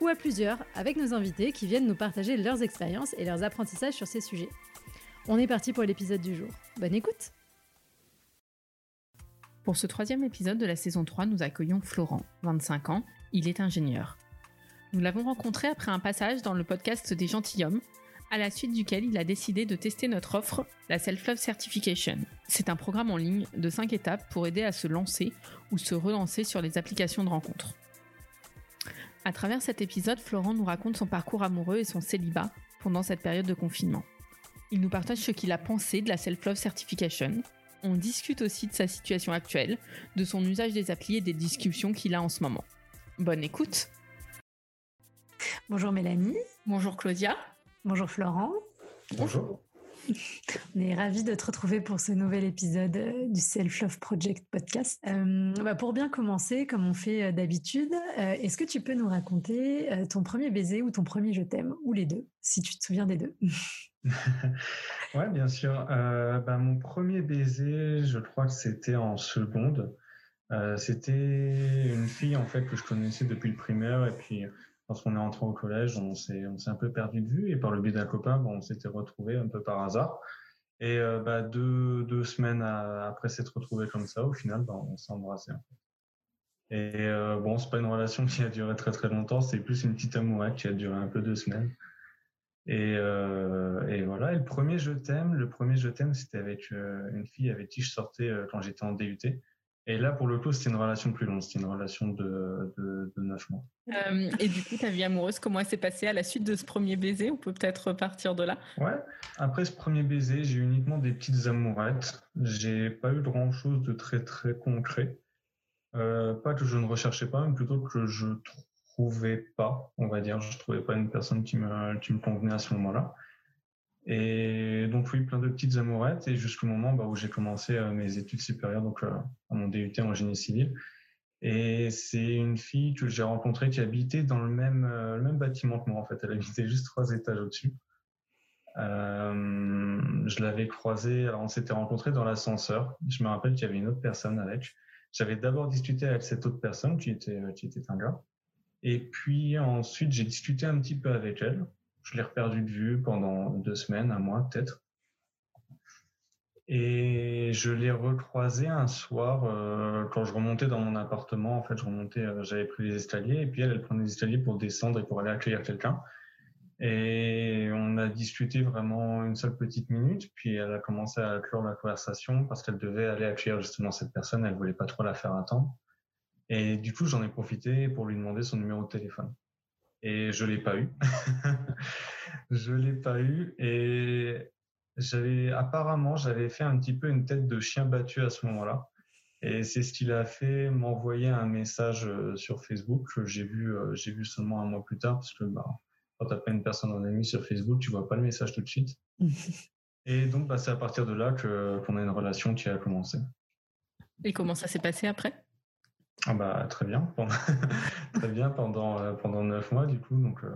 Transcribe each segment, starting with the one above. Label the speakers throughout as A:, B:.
A: ou à plusieurs avec nos invités qui viennent nous partager leurs expériences et leurs apprentissages sur ces sujets. On est parti pour l'épisode du jour. Bonne écoute
B: Pour ce troisième épisode de la saison 3, nous accueillons Florent, 25 ans, il est ingénieur. Nous l'avons rencontré après un passage dans le podcast des gentilshommes, à la suite duquel il a décidé de tester notre offre, la Self-Love Certification. C'est un programme en ligne de 5 étapes pour aider à se lancer ou se relancer sur les applications de rencontres. À travers cet épisode, Florent nous raconte son parcours amoureux et son célibat pendant cette période de confinement. Il nous partage ce qu'il a pensé de la Self-Love Certification. On discute aussi de sa situation actuelle, de son usage des applis et des discussions qu'il a en ce moment. Bonne écoute
A: Bonjour Mélanie.
B: Bonjour Claudia.
A: Bonjour Florent.
C: Bonjour.
A: On est ravis de te retrouver pour ce nouvel épisode euh, du Self Love Project podcast. Euh, bah, pour bien commencer, comme on fait euh, d'habitude, est-ce que tu peux nous raconter ton premier baiser ou ton premier je t'aime, ou les deux, si tu te souviens des deux?
C: Ouais, bien sûr. Bah, mon premier baiser, je crois que c'était en seconde. c'était une fille en fait que je connaissais depuis le primaire et puis lorsqu'on est rentré au collège, on s'est, un peu perdu de vue et par le biais d'un copain, bon, on s'était retrouvé un peu par hasard. Et euh, bah, deux, deux semaines après s'être retrouvé comme ça, au final, bah, on s'est embrassé. Et euh, bon, c'est pas une relation qui a duré très très longtemps, c'est plus une petite amourette qui a duré un peu deux semaines. Et, euh, voilà. Et le premier je t'aime, le premier je t'aime, c'était avec euh, une fille avec qui je sortais quand j'étais en DUT. Et là, pour le coup, c'était une relation plus longue. C'était une relation de, de, de 9 mois.
B: Euh, et du coup, ta vie amoureuse, comment elle s'est passée à la suite de ce premier baiser? On peut peut-être partir de là.
C: Ouais. Après ce premier baiser, j'ai uniquement des petites amourettes. J'ai pas eu grand-chose de très très concret. Euh, pas que je ne recherchais pas, mais plutôt que je trouvais pas, on va dire. Je trouvais pas une personne qui me, qui me convenait à ce moment-là. Et donc oui, plein de petites amourettes et jusqu'au moment bah, où j'ai commencé euh, mes études supérieures, donc euh, à mon DUT en génie civil. Et c'est une fille que j'ai rencontrée qui habitait dans le même, euh, bâtiment que moi en fait. Elle habitait juste trois étages au-dessus. Je l'avais croisée, alors on s'était rencontrés dans l'ascenseur. Je me rappelle qu'il y avait une autre personne avec. J'avais d'abord discuté avec cette autre personne qui était un gars. Et puis ensuite, j'ai discuté un petit peu avec elle. Je l'ai reperdu de vue pendant deux semaines, un mois peut-être. Et je l'ai recroisé un soir euh, quand je remontais dans mon appartement. En fait, je remontais, euh, j'avais pris les escaliers et puis elle, elle prenait les escaliers pour descendre et pour aller accueillir quelqu'un. Et on a discuté vraiment une seule petite minute, puis elle a commencé à clore la conversation parce qu'elle devait aller accueillir justement cette personne. Elle voulait pas trop la faire attendre. Et du coup, j'en ai profité pour lui demander son numéro de téléphone et je l'ai pas eu. je l'ai pas eu et j'avais apparemment j'avais fait un petit peu une tête de chien battu à ce moment-là et c'est ce qu'il a fait m'envoyer un message euh, sur Facebook que j'ai vu euh, j'ai vu seulement un mois plus tard parce que bah quand t'as pas une personne en ami sur Facebook tu vois pas le message tout de suite et donc bah, c'est à partir de là que qu'on a une relation qui a commencé.
B: Et comment ça s'est passé après?
C: Ah bah très bien, très bien pendant euh, pendant neuf mois du coup. Donc euh,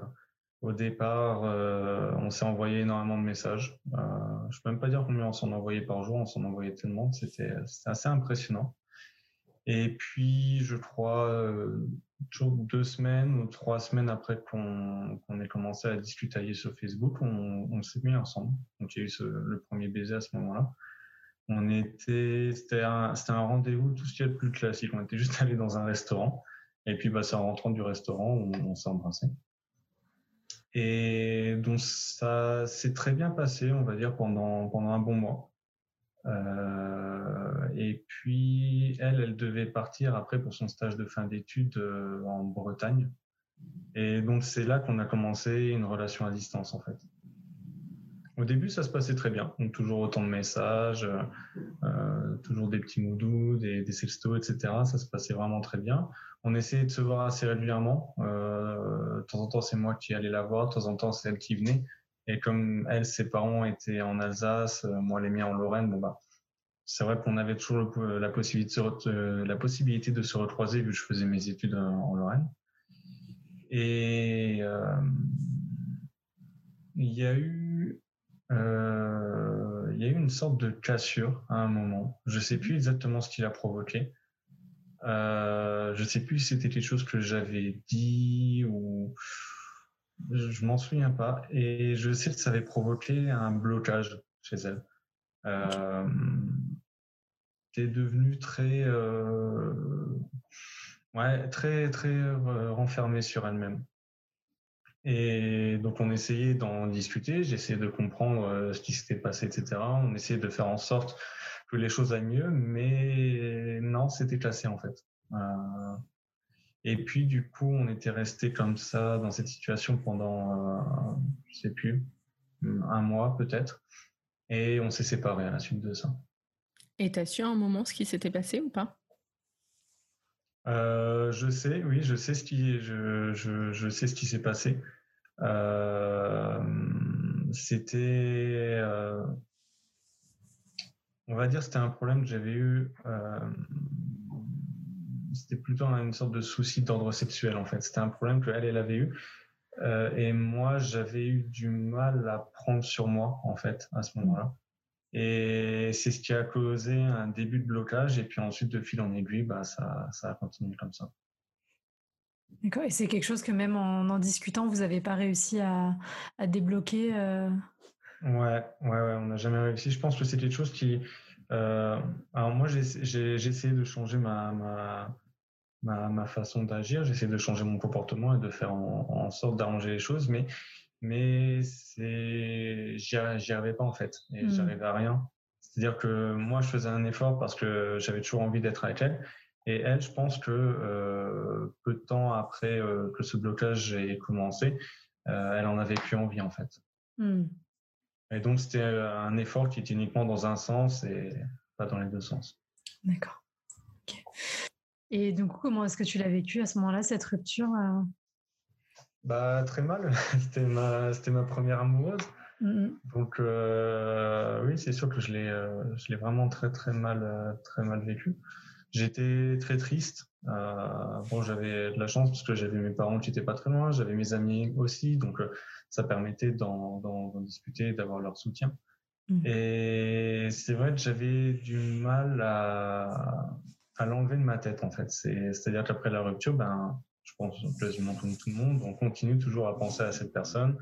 C: au départ, euh, on s'est envoyé énormément de messages. Euh, je peux même pas dire combien on s'en envoyait par jour, on s'en envoyait tellement, c'était assez impressionnant. Et puis je crois toujours deux semaines ou trois semaines après qu'on ait commencé à discuter sur Facebook, on, s'est mis ensemble. Donc il y a eu le premier baiser à ce moment-là. On était, c'était un, rendez-vous tout ce qui est le plus classique. On était juste allé dans un restaurant. Et puis, bah, c'est en rentrant du restaurant, on, on s'est embrassé. Et donc, ça s'est très bien passé, on va dire, pendant, pendant un bon mois. Euh, et puis, elle, elle devait partir après pour son stage de fin d'études euh, en Bretagne. Et donc, c'est là qu'on a commencé une relation à distance, en fait. Au début, ça se passait très bien. Donc, toujours autant de messages, euh, toujours des petits doux, des, des sextos, etc. Ça se passait vraiment très bien. On essayait de se voir assez régulièrement. Euh, de temps en temps, c'est moi qui allais la voir. De temps en temps, c'est elle qui venait. Et comme elle, ses parents étaient en Alsace, euh, moi les miens en Lorraine, bon bah, c'est vrai qu'on avait toujours la possibilité, de, la possibilité de se recroiser vu que je faisais mes études en Lorraine. Et euh, il y a eu euh, il y a eu une sorte de cassure à un moment. Je sais plus exactement ce qui l'a provoqué. Euh, je sais plus si c'était quelque chose que j'avais dit ou je m'en souviens pas. Et je sais que ça avait provoqué un blocage chez elle. Euh, est devenu très, euh, ouais, très, très euh, renfermée sur elle-même. Et donc on essayait d'en discuter, j'essayais de comprendre euh, ce qui s'était passé, etc. On essayait de faire en sorte que les choses aillent mieux, mais non, c'était cassé en fait. Euh, et puis du coup, on était resté comme ça dans cette situation pendant, euh, je sais plus, un mois peut-être, et on s'est séparés à la suite de ça.
B: Et t'as su à un moment ce qui s'était passé ou pas?
C: Euh, je sais, oui, je sais ce qui, je, je, je sais ce qui s'est passé. Euh, c'était, euh, on va dire, c'était un problème que j'avais eu. C'était plutôt une sorte de souci d'ordre sexuel en fait. C'était un problème que elle, elle avait eu. Et moi, j'avais eu du mal à prendre sur moi en fait à ce moment-là. Et c'est ce qui a causé un début de blocage. Et puis ensuite, de fil en aiguille, bah, ça, ça a continué comme ça.
A: D'accord. Et c'est quelque chose que même en en discutant, vous n'avez pas réussi à, à débloquer euh...
C: Ouais, ouais, ouais, on n'a jamais réussi. Je pense que c'est quelque chose qui. Euh, alors moi, j'ai essayé de changer ma, ma, ma, ma façon d'agir. J'ai essayé de changer mon comportement et de faire en, en sorte d'arranger les choses, mais mais c'est j'y arrivais pas en fait et mmh. j'arrivais à rien. C'est-à-dire que moi, je faisais un effort parce que j'avais toujours envie d'être avec elle et elle, je pense que euh, peu de temps après euh, que ce blocage ait commencé, euh, elle en avait plus envie en fait. Mmh. Et donc c'était un effort qui était uniquement dans un sens et pas dans les deux sens.
A: D'accord. Et donc comment est-ce que tu l'as vécu à ce moment-là cette rupture
C: Bah très mal. c'était ma c'était ma première amoureuse. Mmh. Donc oui, c'est sûr que je l'ai je l'ai vraiment très très mal très mal vécu. J'étais très triste. Euh, bon, j'avais de la chance parce que j'avais mes parents qui étaient pas très loin, j'avais mes amis aussi, donc euh, ça permettait d'en discuter, d'avoir leur soutien. Mmh. Et c'est vrai que j'avais du mal à, à l'enlever de ma tête en fait. C'est-à-dire qu'après la rupture, ben, je pense quasiment tout, le monde, on continue toujours à penser à cette personne.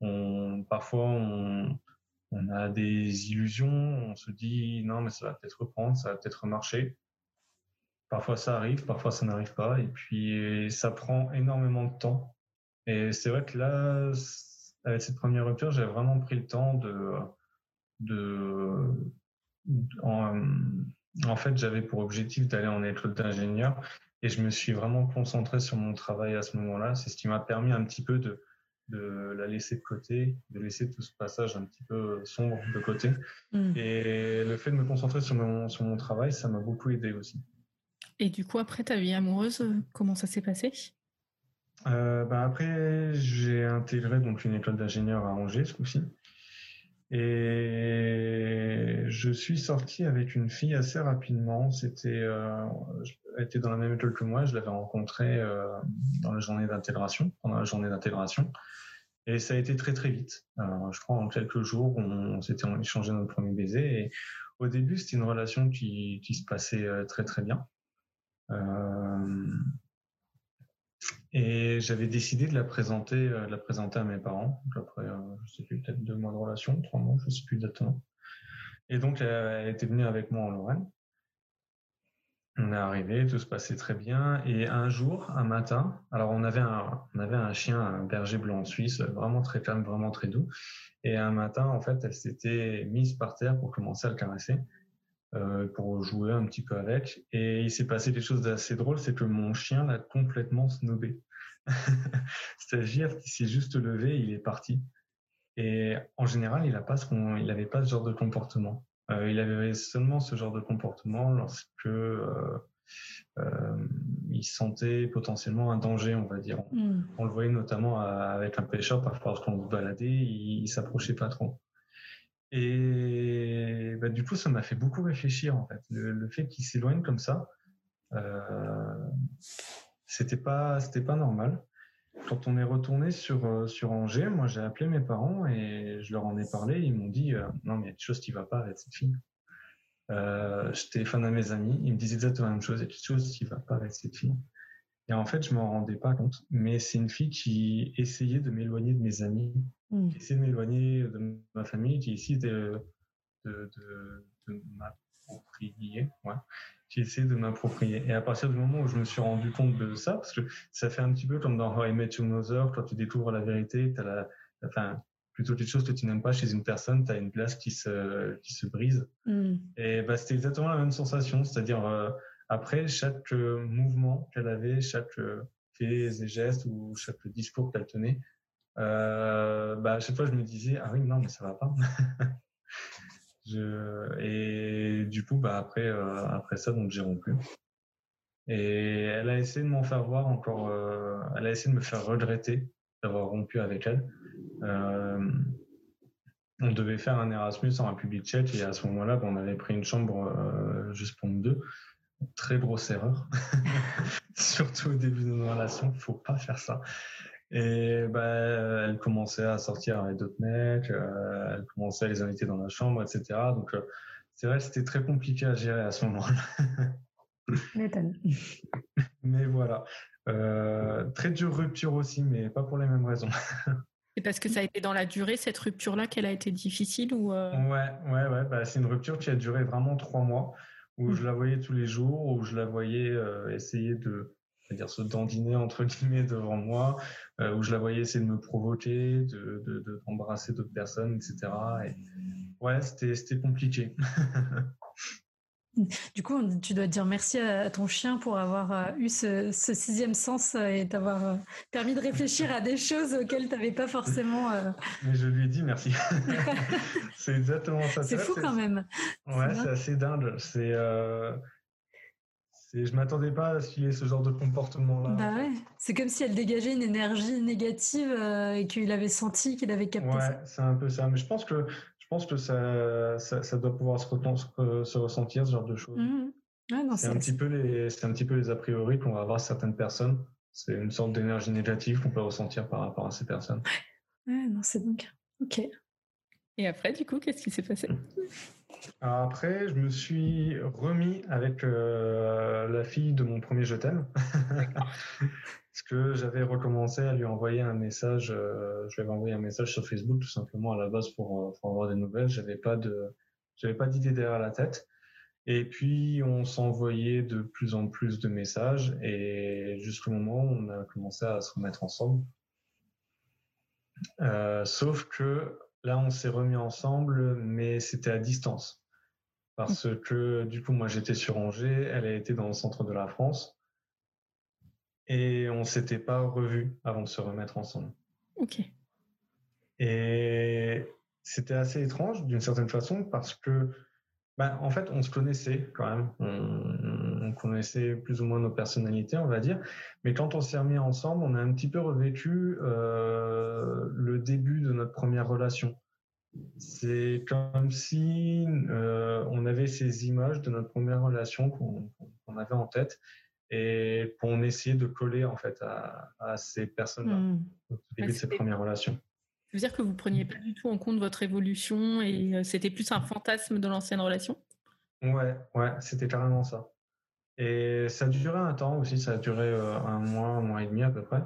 C: On, parfois, on, a des illusions, on se dit non mais ça va peut-être reprendre, ça va peut-être marcher. Parfois ça arrive, parfois ça n'arrive pas. Et puis ça prend énormément de temps. Et c'est vrai que là, avec cette première rupture, j'ai vraiment pris le temps de... de en, fait, j'avais pour objectif d'aller en école d'ingénieur et je me suis vraiment concentré sur mon travail à ce moment-là. C'est ce qui m'a permis un petit peu de, de la laisser de côté, de laisser tout ce passage un petit peu sombre de côté. Mmh. Et le fait de me concentrer sur mon, sur mon travail, ça m'a beaucoup aidé aussi.
B: Et du coup, après ta vie amoureuse, comment ça s'est passé?
C: Euh, bah Après, j'ai intégré donc une école d'ingénieur à Angers ce coup-ci. Et je suis sorti avec une fille assez rapidement. C'était, euh, elle était dans la même école que moi. Je l'avais rencontrée euh, dans la journée d'intégration, pendant la journée d'intégration. Et ça a été très très vite. je crois en quelques jours, on, s'était échangé notre premier baiser. Et au début, c'était une relation qui, se passait euh, très très bien. Euh, et j'avais décidé de la présenter, euh, la présenter à mes parents. après, euh, je sais plus, peut-être deux mois de relation, trois mois, je sais plus exactement. Et donc, elle, était venue avec moi en Lorraine. On est arrivé, tout se passait très bien. Et un jour, un matin, alors on avait un, on avait un chien, un berger blanc suisse, vraiment très calme, vraiment très doux. Et un matin, en fait, elle s'était mise par terre pour commencer à le caresser. Euh, pour jouer un petit peu avec. Et il s'est passé quelque chose d'assez drôle, c'est que mon chien l'a complètement snobé. C'est-à-dire qu'il s'est juste levé il est parti. Et en général, il n'avait pas, pas ce genre de comportement. il avait seulement ce genre de comportement lorsque il sentait potentiellement un danger, on va dire. Hmm. On le voyait notamment avec un pêcheur, parfois lorsqu'on se baladait, il, il s'approchait pas trop. Et bah, du coup, ça m'a fait beaucoup réfléchir en fait. Le, fait qu'il s'éloigne comme ça, euh, c'était pas, pas normal. Quand on est retourné sur euh, sur Angers, moi j'ai appelé mes parents et je leur en ai parlé. Ils m'ont dit euh, non mais il y a quelque chose qui va pas avec cette fille. Euh, je téléphone à mes amis, ils me disent exactement la même chose. Il y a quelque chose qui va pas avec cette fille. Et en fait, je m'en rendais pas compte. Mais c'est une fille qui essayait de m'éloigner de mes amis, mmh. qui essayait de m'éloigner de ma famille, qui essayait de, de, de, m'approprier. Ouais. Qui essayait de m'approprier. Et à partir du moment où je me suis rendu compte de ça, parce que ça fait un petit peu comme dans How I Met Your Mother, quand tu découvres la vérité, tu la, enfin, plutôt quelque chose que tu n'aimes pas chez une personne, tu as une place qui se, qui se brise. Mmh. Et bah, c'était exactement la même sensation, c'est-à-dire, euh, après, chaque euh, mouvement qu'elle avait, chaque euh, fait et gestes ou chaque discours qu'elle tenait, euh, bah, à chaque fois, je me disais, ah oui, non, mais ça va pas. Et du coup, bah, après, après ça, donc j'ai rompu. Et elle a essayé de m'en faire voir encore, elle a essayé de me faire regretter d'avoir rompu avec elle. on devait faire un Erasmus en République tchèque et à ce moment-là, bah, on avait pris une chambre juste pour nous deux très grosse erreur. Surtout au début de nos relations, faut pas faire ça. Et bah, elle commençait à sortir avec d'autres mecs, euh, elle commençait à les inviter dans la chambre, etc. Donc, euh, c'est vrai, c'était très compliqué à gérer à ce moment-là. mais voilà. Euh, très dure rupture aussi, mais pas pour les mêmes raisons.
B: C'est parce que ça a été dans la durée, cette rupture-là, qu'elle a été difficile ou Ouais,
C: ouais, ouais. Bah, c'est une rupture qui a duré vraiment trois mois où mmh. je la voyais tous les jours, où je la voyais euh, essayer de dire se dandiner entre guillemets devant moi, euh, où je la voyais essayer de me provoquer, de, de, d'embrasser d'autres personnes, etc. Et ouais, c'était, c'était compliqué.
A: Du coup, tu dois dire merci à ton chien pour avoir euh, eu ce, sixième sens euh, et t'avoir euh, permis de réfléchir à des choses auxquelles tu n'avais pas forcément.
C: Mais je lui ai dit merci. c'est exactement ça.
A: C'est fou quand même.
C: Ouais, c'est assez dingue. C'est. Je m'attendais pas à ce qu'il y ait ce genre de comportement-là.
A: Bah ouais. C'est comme si elle dégageait une énergie négative et qu'il avait senti, qu'il avait capté
C: ouais, c'est un peu ça. Mais je pense que pense que ça, ça, doit pouvoir se, se, ressentir, ce genre de choses. Mmh c'est un, petit peu les, un petit peu les a priori qu'on va avoir certaines personnes. C'est une sorte d'énergie négative qu'on peut ressentir par rapport à ces personnes.
A: Ouais, non, c'est donc. Ok.
B: Et après, du coup, qu'est-ce qui s'est passé?
C: Après, je me suis remis avec euh, la fille de mon premier je t'aime. Parce que j'avais recommencé à lui envoyer un message, euh, je lui avais envoyé un message sur Facebook tout simplement à la base pour, euh, pour avoir des nouvelles. J'avais pas de, j'avais pas d'idée derrière la tête. Et puis on s'envoyait de plus en plus de messages et jusqu'au moment où on a commencé à se remettre ensemble. Euh, sauf que là on s'est remis ensemble, mais c'était à distance parce que du coup moi j'étais sur Angers, elle a été dans le centre de la France et on s'était pas revu avant de se remettre ensemble.
B: Ok.
C: Et c'était assez étrange d'une certaine façon parce que, bah, en fait, on se connaissait quand même. On, connaissait plus ou moins nos personnalités, on va dire. Mais quand on s'est remis ensemble, on a un petit peu revécu euh, le début de notre première relation. C'est comme si euh, on avait ces images de notre première relation qu'on avait en tête et qu'on essayait de coller en fait à, ces personnes-là mmh. au début de ces premières relations.
B: Ça veut dire que vous preniez pas du tout en compte votre évolution et euh, c'était plus un fantasme de l'ancienne relation?
C: Ouais, ouais, c'était carrément ça. Et ça a duré un temps aussi, ça a duré euh, un mois, un mois et demi à peu près.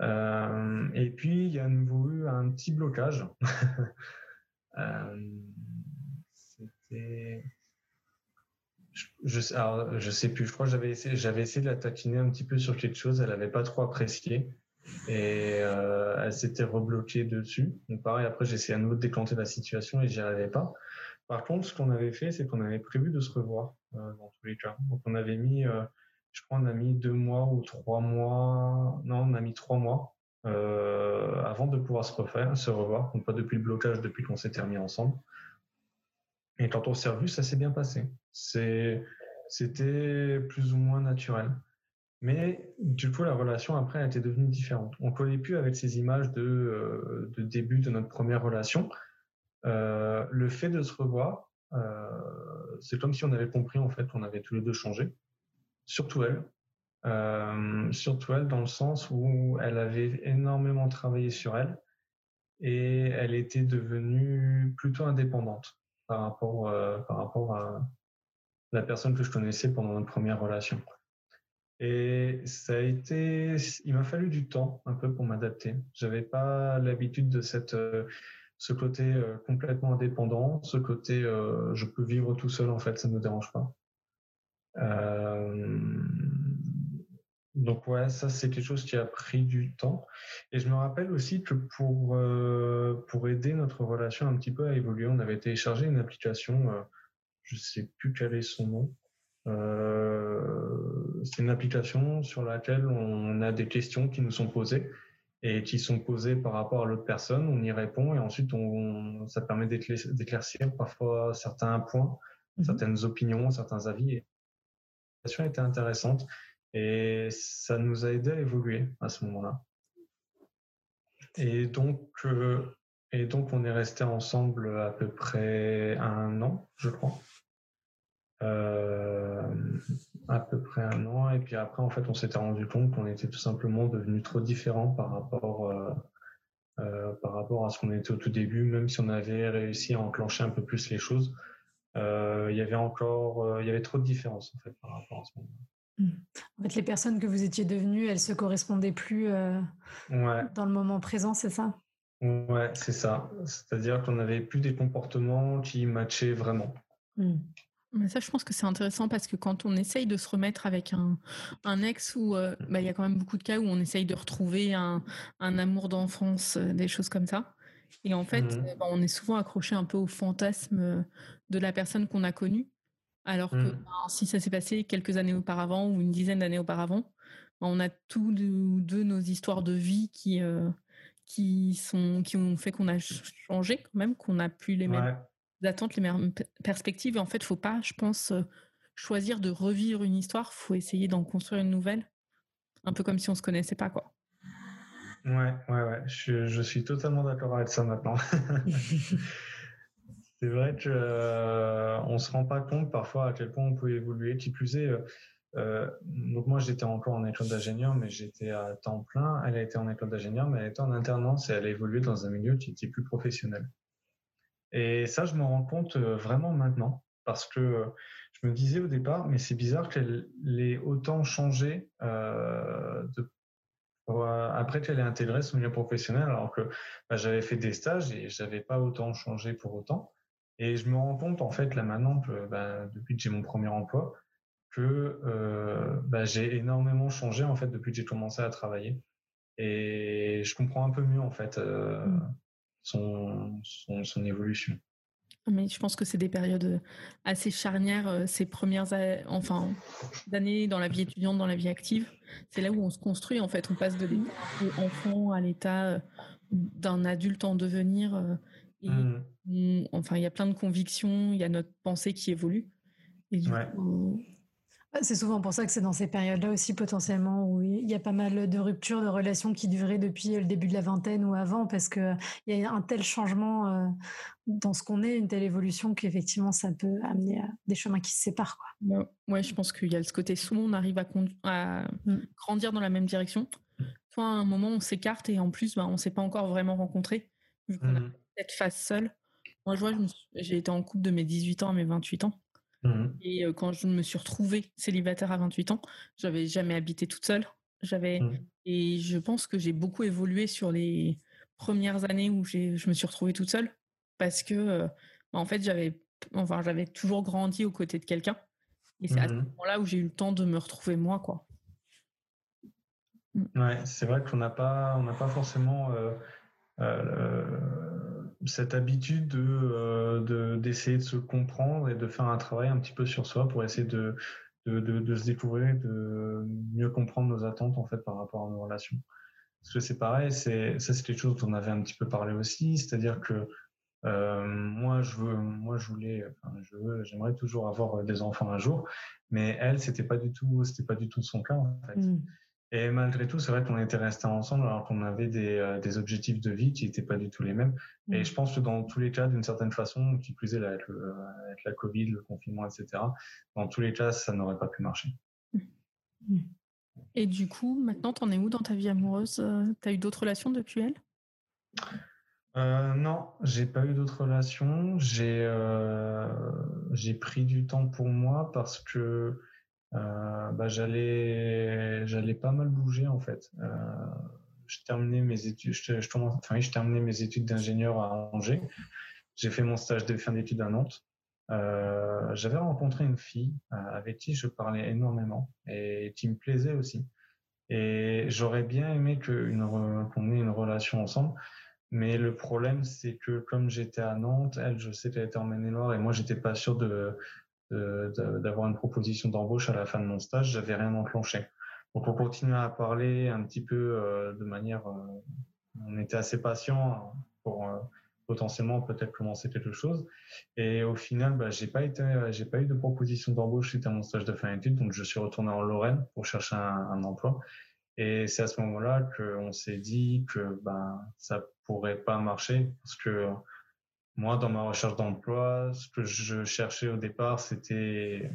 C: Euh, et puis il y a à nouveau eu un petit blocage. c'était je, je sais plus, je crois que j'avais essayé, de la taquiner un petit peu sur quelque chose, elle n'avait pas trop apprécié et euh, elle s'était rebloquée dessus. Donc pareil, après j'ai essayé à nouveau de décanter la situation et j'y arrivais pas. Par contre, ce qu'on avait fait, c'est qu'on avait prévu de se revoir euh, dans tous les cas. Donc on avait mis, euh, je crois, on a mis deux mois ou trois mois. Non, on a mis trois mois avant de pouvoir se revoir, donc pas depuis le blocage, depuis qu'on s'était remis ensemble. Et quand on s'est revu, ça s'est bien passé. C'était plus ou moins naturel. Mais du coup, la relation après a été devenue différente. On ne collait plus avec ces images de, euh, début de notre première relation. Euh, le fait de se revoir, euh, c'est comme si on avait compris en fait qu'on avait tous les deux changé. Surtout elle. surtout elle dans le sens où elle avait énormément travaillé sur elle et elle était devenue plutôt indépendante par rapport, par rapport à la personne que je connaissais pendant notre première relation. Et ça a été, il m'a fallu du temps un peu pour m'adapter. J'avais pas l'habitude de cette, euh, ce côté euh, complètement indépendant, ce côté euh, je peux vivre tout seul en fait, ça ne me dérange pas. Donc ouais, ça c'est quelque chose qui a pris du temps. Et je me rappelle aussi que pour pour aider notre relation un petit peu à évoluer, on avait téléchargé une application, je sais plus quel est son nom. Euh, c'est une application sur laquelle on a des questions qui nous sont posées et qui sont posées par rapport à l'autre personne. On y répond et ensuite on, ça permet d'éclaircir parfois certains points, mhm. certaines opinions, certains avis. L'application était intéressante et ça nous a aidé à évoluer à ce moment-là. Et donc, euh, et donc on est resté ensemble à peu près un an, je crois. Euh, à peu près un an. Et puis après, en fait, on s'était rendu compte qu'on était tout simplement devenus trop différents par rapport, euh, euh, par rapport à ce qu'on était au tout début, même si on avait réussi à enclencher un peu plus les choses. il y avait encore, il y avait trop de différences en fait par rapport à ce moment.
A: Mmh. En fait, les personnes que vous étiez devenues, elles se correspondaient plus dans le moment présent, c'est ça?
C: Ouais, c'est ça. C'est-à-dire qu'on n'avait plus des comportements qui matchaient vraiment.
B: Mmh. Mais ça, je pense que c'est intéressant parce que quand on essaye de se remettre avec un, un ex, où euh, bah, il y a quand même beaucoup de cas où on essaye de retrouver un, un amour d'enfance, euh, des choses comme ça. Et en fait, mmh. bah, on est souvent accroché un peu au fantasme de la personne qu'on a connue. Alors que mmh. bah, si ça s'est passé quelques années auparavant ou une dizaine d'années auparavant, on a tous deux nos histoires de vie qui, euh, qui, sont, qui ont fait qu'on a changé quand même, qu'on a pu les mêmes attentes, les meilleures perspectives. Et en fait, il faut pas, je pense, euh, choisir de revivre une histoire. faut essayer d'en construire une nouvelle. Un peu comme si on se connaissait pas, quoi.
C: Ouais, ouais, ouais. Je, suis totalement d'accord avec ça maintenant. c'est vrai qu'on euh, on se rend pas compte parfois à quel point on peut évoluer. Qui plus est, euh, euh, donc moi j'étais encore en école d'ingénieur, mais j'étais à temps plein. Elle a été en école d'ingénieur, mais elle était en alternance et elle a évolué dans un milieu qui était plus professionnel. Et ça, je me rends compte euh, vraiment maintenant, parce que je me disais au départ, mais c'est bizarre qu'elle ait autant changé après qu'elle ait intégré son milieu professionnel, alors que bah, j'avais fait des stages et j'avais pas autant changé pour autant. Et je me rends compte en fait là maintenant, que, bah, depuis que j'ai mon premier emploi, que euh, bah, j'ai énormément changé en fait depuis que j'ai commencé à travailler. Et je comprends un peu mieux en fait. Euh, mmh son, son, évolution.
B: Mais je pense que c'est des périodes euh, assez charnières, ces premières enfin, années dans la vie étudiante, dans la vie active. C'est là où on se construit, en fait. On passe de l'état enfant à l'état d'un adulte en devenir. Et mmh. enfin, il y a plein de convictions, il y a notre pensée qui évolue. Et du coup,
A: c'est souvent pour ça que c'est dans ces périodes-là aussi potentiellement où il y a pas mal de ruptures de relations qui duraient depuis le début de la vingtaine ou avant parce que il y a un tel changement euh, dans ce qu'on est, une telle évolution qu'effectivement ça peut amener à des chemins qui se séparent.
B: Quoi. Ouais, je pense qu'il y a ce côté souvent on arrive à, mm. grandir dans la même direction. Soit à un moment on s'écarte et en plus bah, on ne s'est pas encore vraiment rencontré vu qu'on a mm. Cette phase seule. Moi je vois, j'ai été en couple de mes 18 ans à mes 28 ans. Mmh. Et quand je me suis retrouvée célibataire à 28 ans, j'avais jamais habité toute seule. J'avais mmh. et je pense que j'ai beaucoup évolué sur les premières années où je me suis retrouvée toute seule parce que bah, en fait j'avais enfin j'avais toujours grandi aux côtés de quelqu'un et c'est à ce mmh. moment-là où j'ai eu le temps de me retrouver moi quoi.
C: Ouais, c'est vrai qu'on n'a pas on n'a pas forcément euh, cette habitude euh, de d'essayer de, se comprendre et de faire un travail un petit peu sur soi pour essayer de de, de, se découvrir, de mieux comprendre nos attentes en fait par rapport à nos relations. Parce que c'est pareil, c'est ça c'est quelque chose dont on avait un petit peu parlé aussi, c'est-à-dire que euh, moi je veux, moi je voulais, je j'aimerais toujours avoir des enfants un jour, mais elle c'était pas du tout, c'était pas du tout son cas en fait. Mmh. Et malgré tout, c'est vrai qu'on était restés ensemble alors qu'on avait des, euh, des, objectifs de vie qui n'étaient pas du tout les mêmes. Et mmh. je pense que dans tous les cas, d'une certaine façon, qui plus est avec, le, avec la Covid, le confinement, etc., dans tous les cas, ça n'aurait pas pu marcher.
B: Mmh. Et du coup, maintenant, t'en es où dans ta vie amoureuse? T'as eu d'autres relations depuis elle?
C: Euh, Non, j'ai pas eu d'autres relations. J'ai euh, j'ai pris du temps pour moi parce que euh, bah, j'allais j'allais pas mal bouger en fait. Euh, je terminais mes études, je, terminais mes études d'ingénieur à Angers. J'ai fait mon stage de fin d'études à Nantes. Euh, j'avais rencontré une fille avec qui je parlais énormément et qui me plaisait aussi. Et j'aurais bien aimé qu'on ait une relation ensemble. Mais le problème, c'est que comme j'étais à Nantes, elle, je sais qu'elle était en Maine-et-Loire et moi, j'étais pas sûr de, d'avoir une proposition d'embauche à la fin de mon stage. J'avais rien enclenché. Donc, on continuait à parler un petit peu euh, de manière, on était assez patient pour potentiellement peut-être commencer quelque chose. Et au final, bah, j'ai pas été, j'ai pas eu de proposition d'embauche suite à mon stage de fin d'études, donc je suis retourné en Lorraine pour chercher un, emploi. Et c'est à ce moment-là qu'on s'est dit que ben ça pourrait pas marcher parce que moi, dans ma recherche d'emploi, ce que je cherchais au départ, c'était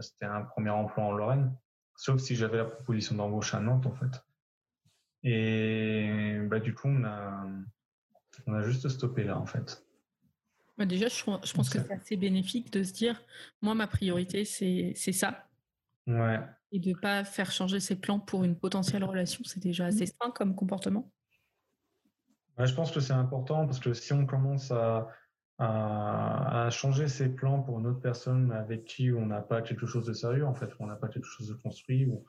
C: c'était un premier emploi en Lorraine, sauf si j'avais la proposition d'embauche à Nantes en fait. Et bah, du coup, on a, on a juste stoppé là, en fait.
B: Bah, déjà, je, pense que c'est assez bénéfique de se dire, moi, ma priorité, c'est ça.
C: Ouais.
B: Et de ne pas faire changer ses plans pour une potentielle relation, c'est déjà assez sain comme comportement.
C: Je pense que c'est important parce que si on commence à, à, changer ses plans pour une autre personne avec qui on n'a pas quelque chose de sérieux, en fait, on n'a pas quelque chose de construit ou,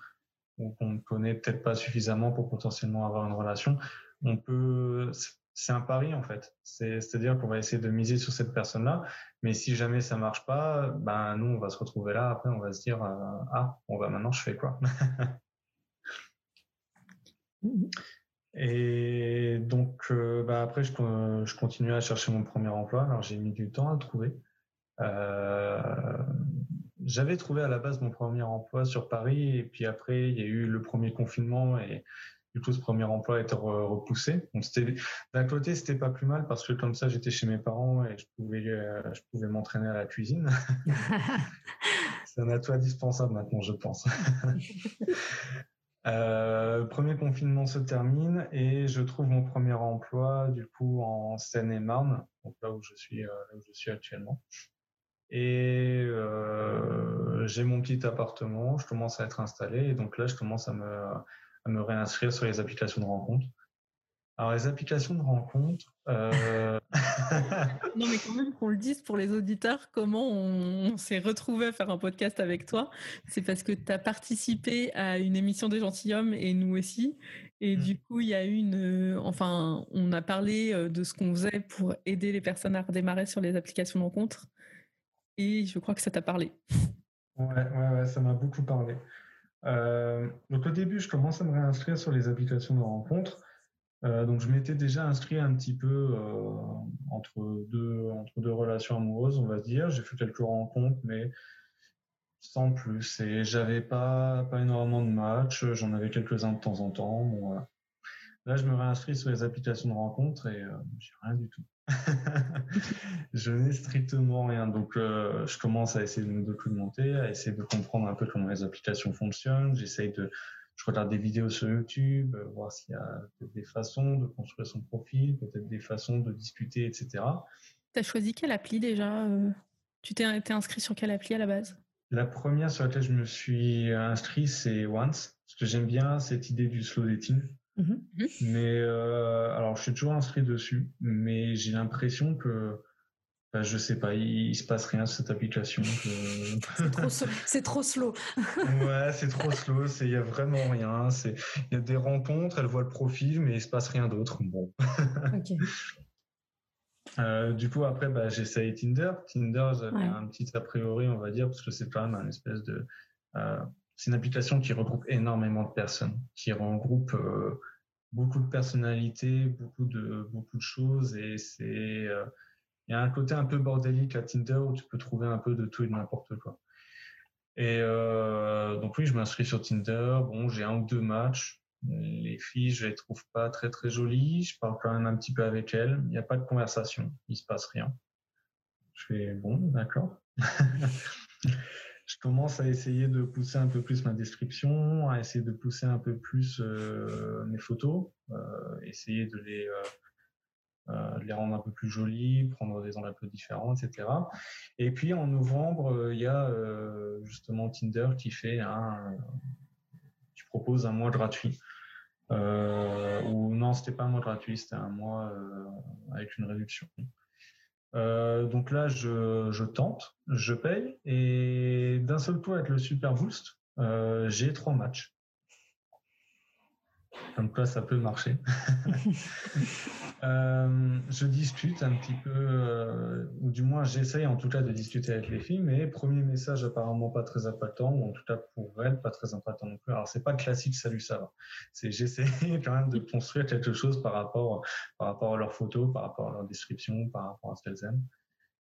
C: ou qu'on ne connaît peut-être pas suffisamment pour potentiellement avoir une relation, on peut, c'est un pari en fait. C'est-à-dire qu'on va essayer de miser sur cette personne-là, mais si jamais ça marche pas, ben nous on va se retrouver là. Après on va se dire euh, ah on va maintenant je fais quoi. Et donc euh, bah, après je, je continuais à chercher mon premier emploi. Alors j'ai mis du temps à le trouver. Euh, j'avais trouvé à la base mon premier emploi sur Paris et puis après il y a eu le premier confinement et du coup, ce premier emploi a été repoussé. Donc, c'était, d'un côté, c'était pas plus mal parce que comme ça, j'étais chez mes parents et je pouvais, euh, je pouvais m'entraîner à la cuisine. C'est un atout indispensable maintenant, je pense. euh, premier confinement se termine et je trouve mon premier emploi du coup en Seine-et-Marne, donc là où je suis, euh, où je suis actuellement. Et euh, j'ai mon petit appartement, je commence à être installé et donc là, je commence à me à me réinscrire sur les applications de rencontre. Alors les applications de rencontre. Euh...
B: non mais quand même qu'on le dise pour les auditeurs, comment on, s'est retrouvé à faire un podcast avec toi, c'est parce que tu as participé à une émission des gentilshommes et nous aussi. Et mmh. du coup, il y a eu une, enfin, on a parlé euh, de ce qu'on faisait pour aider les personnes à redémarrer sur les applications de rencontre. Et je crois que ça t'a parlé.
C: Ouais, ouais, ouais, ça m'a beaucoup parlé. Euh, donc au début, je commence à me réinscrire sur les applications de rencontres. Euh, donc je m'étais déjà inscrit un petit peu euh, entre deux entre deux relations amoureuses, on va dire. J'ai fait quelques rencontres, mais sans plus. Et j'avais pas pas énormément de matchs. J'en avais quelques uns de temps en temps. Bon. Là, je me réinscris sur les applications de rencontres et euh, j'ai rien du tout. je n'ai strictement rien. Donc, euh, je commence à essayer de me documenter, à essayer de comprendre un peu comment les applications fonctionnent. J'essaye de, je regarde des vidéos sur YouTube, euh, voir s'il y a des façons de construire son profil, peut-être des façons de discuter, etc.
B: Tu as choisi quelle appli déjà euh? Tu t'es inscrit sur quelle appli à la base?
C: La première sur laquelle je me suis inscrit, c'est Once, parce que j'aime bien cette idée du slow dating. Mmh mmh. Mais euh, alors, je suis toujours inscrit dessus, mais j'ai l'impression que bah, je sais pas, il, se passe rien sur cette application.
A: c'est trop, slow.
C: ouais, c'est trop slow. Il y a vraiment rien. C'est il y a des rencontres, elle voit le profil, mais il se passe rien d'autre. Bon. Euh, du coup, après, bah, j'ai essayé Tinder. Tinder, j'avais un petit a priori, on va dire, parce que c'est quand même un espèce de. Euh, c'est une application qui regroupe énormément de personnes, qui regroupe euh, beaucoup de personnalités, beaucoup de, beaucoup de choses et c'est, il y a un côté un peu bordélique à Tinder où tu peux trouver un peu de tout et de n'importe quoi. Et donc oui, je m'inscris sur Tinder. Bon, j'ai un ou deux matchs. Les filles, je les trouve pas très très jolies. Je parle quand même un petit peu avec elles. Il n'y a pas de conversation. Il se passe rien. Je fais bon, d'accord. je commence à essayer de pousser un peu plus ma description, à essayer de pousser un peu plus euh, mes photos, euh, essayer de les, euh, les rendre un peu plus jolies, prendre des angles un peu différents, etc. Et puis en novembre, il y a justement Tinder qui fait un, qui propose un mois gratuit. ou non, c'était pas un mois gratuit, c'était un mois avec une réduction. Euh, donc là, je, tente, je paye, et d'un seul coup, avec le Super Boost, euh, j'ai trois matchs. Comme quoi, ça peut marcher. Euh, je discute un petit peu, euh, ou du moins j'essaye en tout cas de discuter avec les filles, mais premier message apparemment pas très impactant, ou en tout cas pour elles pas très impactant non plus. Alors c'est pas classique salut ça va. C'est j'essaie quand même de construire quelque chose par rapport par rapport à leurs photos, par rapport à leur description, par rapport à ce qu'elles aiment.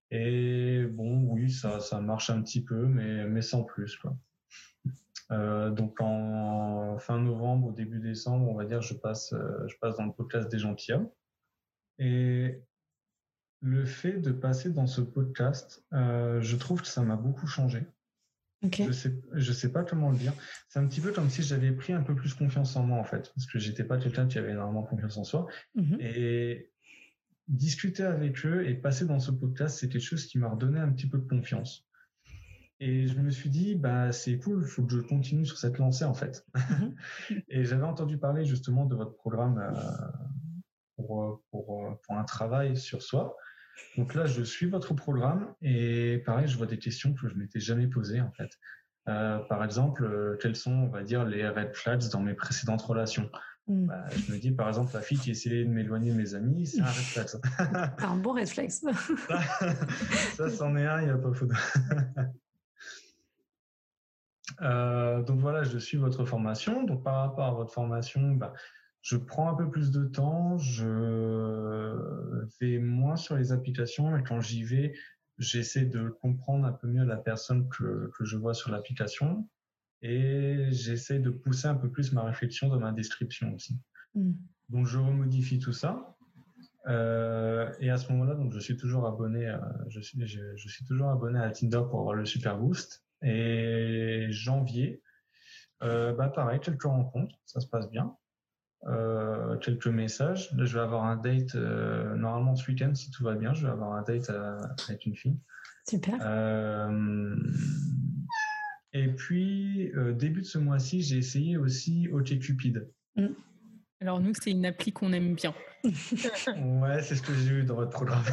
C: Et bon oui ça ça marche un petit peu, mais mais sans plus quoi. Euh, donc en fin novembre ou début décembre, on va dire, je passe, euh, je passe dans le podcast des gentilshommes. Et le fait de passer dans ce podcast, euh, je trouve que ça m'a beaucoup changé. Je sais, je sais pas comment le dire. C'est un petit peu comme si j'avais pris un peu plus confiance en moi en fait, parce que j'étais pas quelqu'un qui avait énormément confiance en soi. Mhm. Et discuter avec eux et passer dans ce podcast, c'est quelque chose qui m'a redonné un petit peu de confiance. Et je me suis dit, bah, c'est cool, il faut que je continue sur cette lancée, en fait. Mhm. et j'avais entendu parler justement de votre programme euh, pour, pour, pour, un travail sur soi. Donc là, je suis votre programme et pareil, je vois des questions que je m'étais jamais posées, en fait. Euh, par exemple, euh, quels sont, on va dire, les red flags dans mes précédentes relations? Mm. bah, Je me dis, par exemple, la fille qui essayait de m'éloigner de mes amis, c'est un red flag.
A: un bon réflexe.
C: ça, c'en est un, il n'y a pas photo. Euh, donc voilà, je suis votre formation. Donc par rapport à votre formation, bah, je prends un peu plus de temps, je vais moins sur les applications et quand j'y vais, j'essaie de comprendre un peu mieux la personne que, que je vois sur l'application et j'essaie de pousser un peu plus ma réflexion dans ma description aussi. Mm. Donc je remodifie tout ça. Euh, et à ce moment-là, donc je suis toujours abonné, je suis, je, je, suis toujours abonné à Tinder pour avoir le super boost. Et janvier, euh, bah pareil, quelques rencontres, ça se passe bien. Euh, quelques messages. je vais avoir un date euh, normalement ce week-end si tout va bien. Je vais avoir un date avec une fille.
A: Super.
C: et puis début de ce mois-ci, j'ai essayé aussi OkCupid. Mm.
B: Alors nous, c'est une appli qu'on aime bien.
C: ouais, c'est ce que j'ai vu dans votre programme.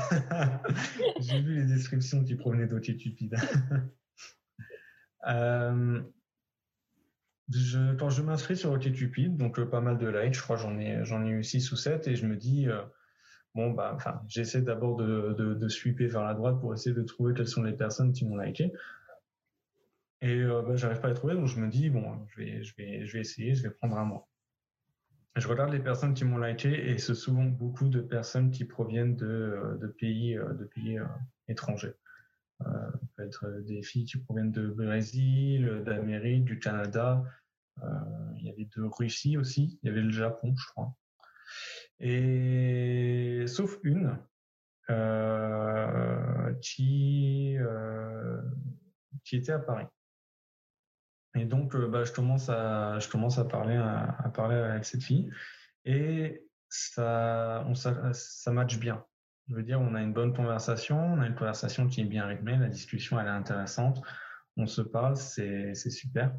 C: j'ai vu les descriptions qui provenaient d'OkCupid. Euh, quand je m'inscris sur OkCupid, donc euh, pas mal de likes, je crois j'en ai j'en ai eu 6 ou 7 et je me dis euh, bon bah enfin j'essaie d'abord de, de, sweeper vers la droite pour essayer de trouver quelles sont les personnes qui m'ont liké. Et bah, j'arrive pas à les trouver, donc je me dis bon je vais essayer, je vais prendre un mois. Je regarde les personnes qui m'ont liké et c'est souvent beaucoup de personnes qui proviennent de pays étrangers. Euh, peut être des filles qui proviennent de Brésil, d'Amérique, du Canada. Euh, il y avait de Russie aussi. Il y avait le Japon, je crois. Et sauf une euh, qui qui était à Paris. Et donc, bah, je commence à je commence à parler à, parler avec cette fille et ça on, ça, ça match bien. Je veux dire, on a une bonne conversation, on a une conversation qui est bien rythmée, la discussion elle est intéressante, on se parle, c'est super.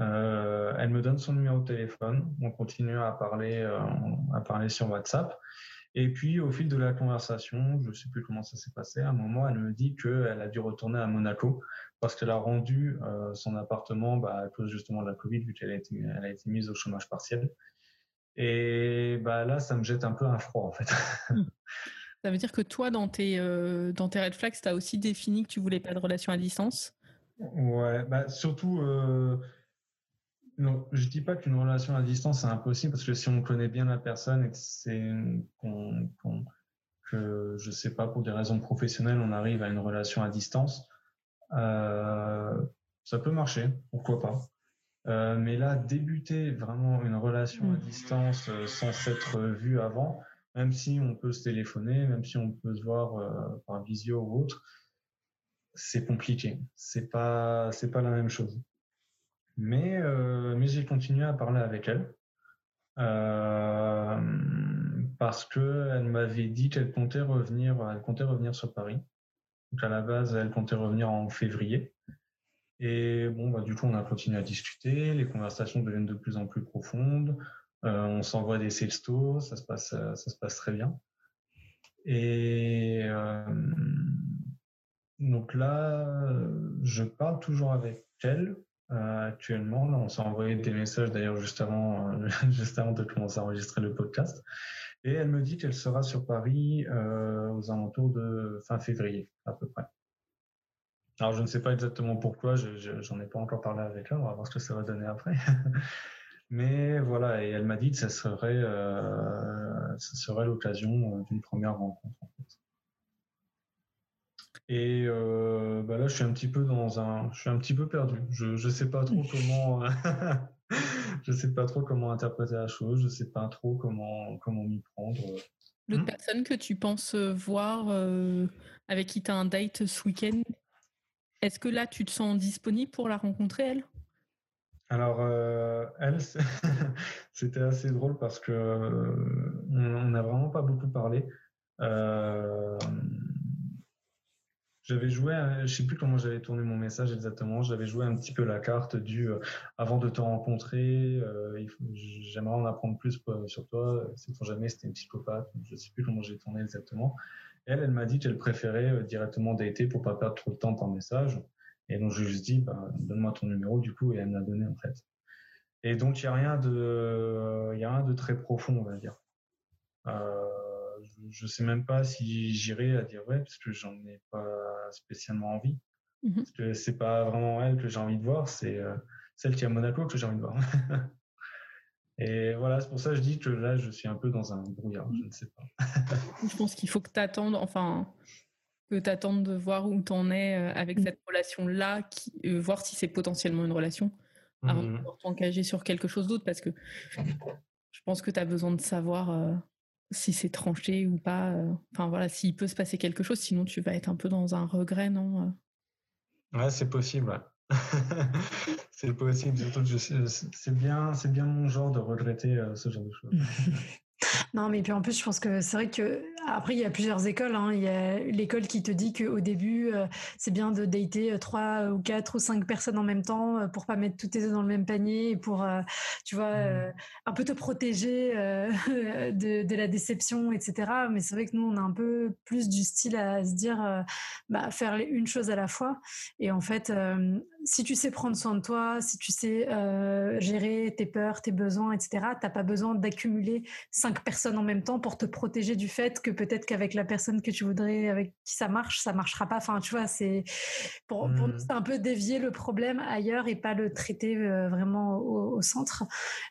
C: Euh, elle me donne son numéro de téléphone, on continue à parler, euh, à parler sur WhatsApp. Et puis au fil de la conversation, je ne sais plus comment ça s'est passé, à un moment elle me dit qu'elle a dû retourner à Monaco parce qu'elle a rendu euh, son appartement bah, à cause justement de la Covid, vu qu'elle a, été, elle a été mise au chômage partiel. Et bah, là, ça me jette un peu un froid en fait.
B: Ça veut dire que toi, dans tes, euh, dans tes red flags, tu as aussi défini que tu voulais pas de relation à distance?
C: Ouais, bah surtout, euh, Non, je dis pas qu'une relation à distance c'est impossible parce que si on connaît bien la personne et que c'est qu'on, que je sais pas pour des raisons professionnelles on arrive à une relation à distance, euh, ça peut marcher, pourquoi pas. Euh, mais là, débuter vraiment une relation à mm. distance sans s'être vu avant, même si on peut se téléphoner, même si on peut se voir euh, par visio ou autre, c'est compliqué. C'est pas, c'est pas la même chose. Mais, euh, mais j'ai continué à parler avec elle euh, parce que elle m'avait dit qu'elle comptait revenir, elle comptait revenir sur Paris. Donc à la base, elle comptait revenir en février. Et bon, bah, du coup, on a continué à discuter. Les conversations deviennent de plus en plus profondes. Euh, on s'envoie des ça se passe, ça se passe très bien. Et euh, donc là, je parle toujours avec elle euh, actuellement. On s'est envoyé des messages d'ailleurs juste avant, euh, juste de commencer à enregistrer le podcast. Et elle me dit qu'elle sera sur Paris euh, aux alentours de fin février, à peu près. Alors, je ne sais pas exactement pourquoi, j'en ai pas encore parlé avec elle, on va voir ce que ça va donner après. Mais voilà, et elle m'a dit que ça serait, euh, ça serait l'occasion d'une première rencontre. En fait. Et euh, bah là, je suis un petit peu dans un, je suis un petit peu perdu. Je je sais pas trop comment, je sais pas trop comment interpréter la chose. Je sais pas trop comment comment m'y prendre.
B: L'autre hmm? personne que tu penses voir, euh, avec qui tu as un date ce week-end, est-ce que là tu te sens disponible pour la rencontrer elle?
C: Alors euh, elle, c'était assez drôle parce que on n'a vraiment pas beaucoup parlé. Euh, j'avais joué, je sais plus comment j'avais tourné mon message exactement. J'avais joué un petit peu la carte du euh, avant de te rencontrer, euh, j'aimerais en apprendre plus euh, sur toi. C'est pour jamais c'était une psychopathe. Je sais plus comment j'ai tourné exactement. Elle, elle m'a dit qu'elle préférait directement dater pour pas perdre trop de temps par message. Et donc je lui ai juste dit, bah, donne-moi ton numéro du coup, et elle me l'a donné en fait. Et donc il y a rien de, il y a rien de très profond, on va dire. Euh, je sais même pas si j'irai à dire ouais parce que j'en ai pas spécialement envie. Mmh parce que c'est pas vraiment elle que j'ai envie de voir, c'est euh, celle qui est à Monaco que j'ai envie de voir. Et voilà, c'est pour ça que je dis que là, je suis un peu dans un brouillard, je ne sais pas.
B: je pense qu'il faut que tu attendes, enfin, que tu attendes de voir où tu en es euh, avec mmh. cette relation-là, euh, voir si c'est potentiellement une relation, avant de mmh t'engager sur quelque chose d'autre, parce que je pense que tu as besoin de savoir si c'est tranché ou pas. Euh, enfin voilà, s'il peut se passer quelque chose, sinon tu vas être un peu dans un regret, non
C: euh? Ouais, c'est possible. c'est possible, surtout que c'est bien, c'est bien mon genre de regretter euh, ce genre de choses.
A: Non, mais puis en plus, je pense que c'est vrai que après il y a plusieurs écoles. Hein. Il y a l'école qui te dit qu'au début, euh, c'est bien de dater euh, trois ou quatre ou cinq personnes en même temps euh, pour pas mettre tous tes œufs dans le même panier et pour, tu vois, mmh. un peu te protéger de, la déception, etc. Mais c'est vrai que nous, on a un peu plus du style à se dire, bah, faire une chose à la fois. Et en fait, si tu sais prendre soin de toi, si tu sais gérer tes peurs, tes besoins, etc., t'as pas besoin d'accumuler cinq personnes en même temps pour te protéger du fait que peut-être qu'avec la personne que tu voudrais, avec qui ça marche, ça marchera pas. Enfin, tu vois, c'est pour, nous, mmh. c'est un peu dévier le problème ailleurs et pas le traiter euh, vraiment au, centre.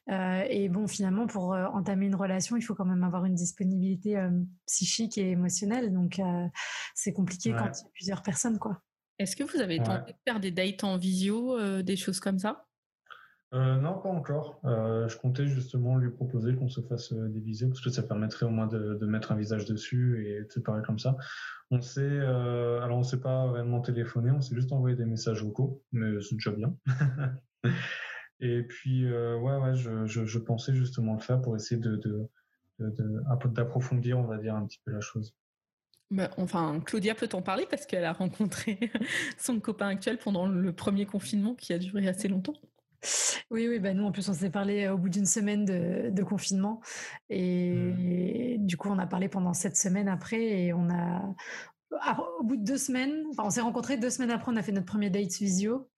A: Euh, et bon, finalement, pour euh, entamer une relation, il faut quand même avoir une disponibilité psychique et émotionnelle. Donc, c'est compliqué quand il y a plusieurs personnes, quoi.
B: Est-ce que vous avez tenté de faire des dates en visio, des choses comme ça?
C: Euh, non, pas encore. Euh, je comptais justement lui proposer qu'on se fasse euh, des visios parce que ça permettrait au moins de, de mettre un visage dessus et de se parler comme ça. On s'est, euh, alors on s'est pas réellement téléphoné, on s'est juste envoyé des messages vocaux, mais c'est déjà bien. et puis euh, ouais, ouais, je, je, je, pensais justement le faire pour essayer de d'approfondir, on va dire un petit peu la chose.
B: Bah, enfin, Claudia peut t'en parler parce qu'elle a rencontré son copain actuel pendant le premier confinement qui a duré assez longtemps.
A: Oui, oui, bah nous en plus on s'est parlé au bout d'une semaine de, confinement et mmh. du coup on a parlé pendant sept semaines après et on a au bout de deux semaines, enfin on s'est rencontrés deux semaines après on a fait notre premier date visio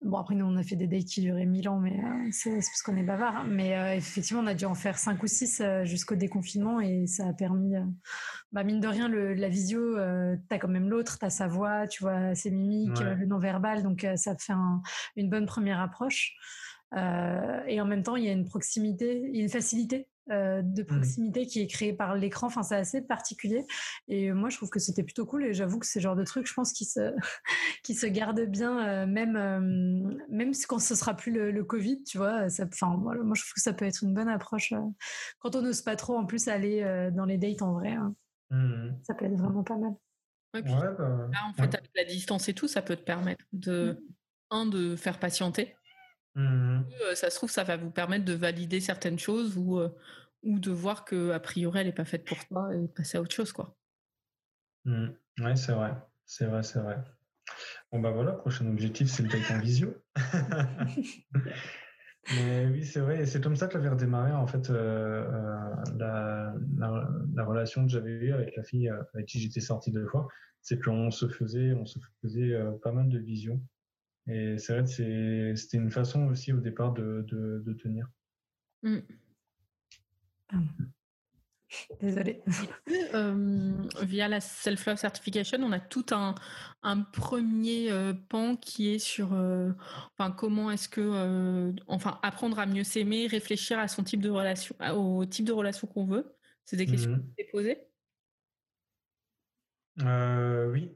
A: Bon, après, nous, on a fait des dates qui duraient mille ans, mais euh, c'est parce qu'on est bavard. Hein. Mais euh, effectivement, on a dû en faire cinq ou six euh, jusqu'au déconfinement et ça a permis, bah, mine de rien, le, la visio, t'as quand même l'autre, t'as sa voix, tu vois ses mimiques, le non-verbal, donc ça fait une bonne première approche. et en même temps, il y a une proximité, une facilité euh, de mmh. proximité qui est créé par l'écran. Enfin, c'est assez particulier. Et moi, je trouve que c'était plutôt cool. Et j'avoue que c'est le genre de truc, je pense, qui se, qui se garde bien, euh, même, euh, même quand ce sera plus le, Covid, tu vois. enfin, voilà, moi, je trouve que ça peut être une bonne approche quand on n'ose pas trop, en plus, aller dans les dates en vrai. Hein. Mmh. Ça peut être vraiment pas mal.
B: Ouais, bah, là, en fait, avec la distance et tout, ça peut te permettre de, mmh. un, de faire patienter Mmh. Euh, ça se trouve, ça va vous permettre de valider certaines choses ou, euh, ou de voir que a priori elle n'est pas faite pour toi et passer à autre chose, quoi.
C: Mmh. Oui, c'est vrai, c'est vrai, c'est vrai. Bon bah voilà, prochain objectif, c'est le date en visio. Mais oui, c'est vrai, et c'est comme ça que j'avais redémarré en fait euh, la, la, relation que j'avais eue avec la fille avec qui j'étais sorti deux fois. C'est qu'on se faisait, on se faisait pas mal de visions et c'est vrai que c'était une façon aussi au départ de, de, tenir.
A: Mm. Désolée.
B: Euh, via la Self-Love Certification, on a tout un, un premier euh, pan qui est sur euh, enfin, comment est-ce que. enfin, apprendre à mieux s'aimer, réfléchir à son type de relation, au type de relation qu'on veut? C'est des questions mmh. que tu posées?
C: Oui,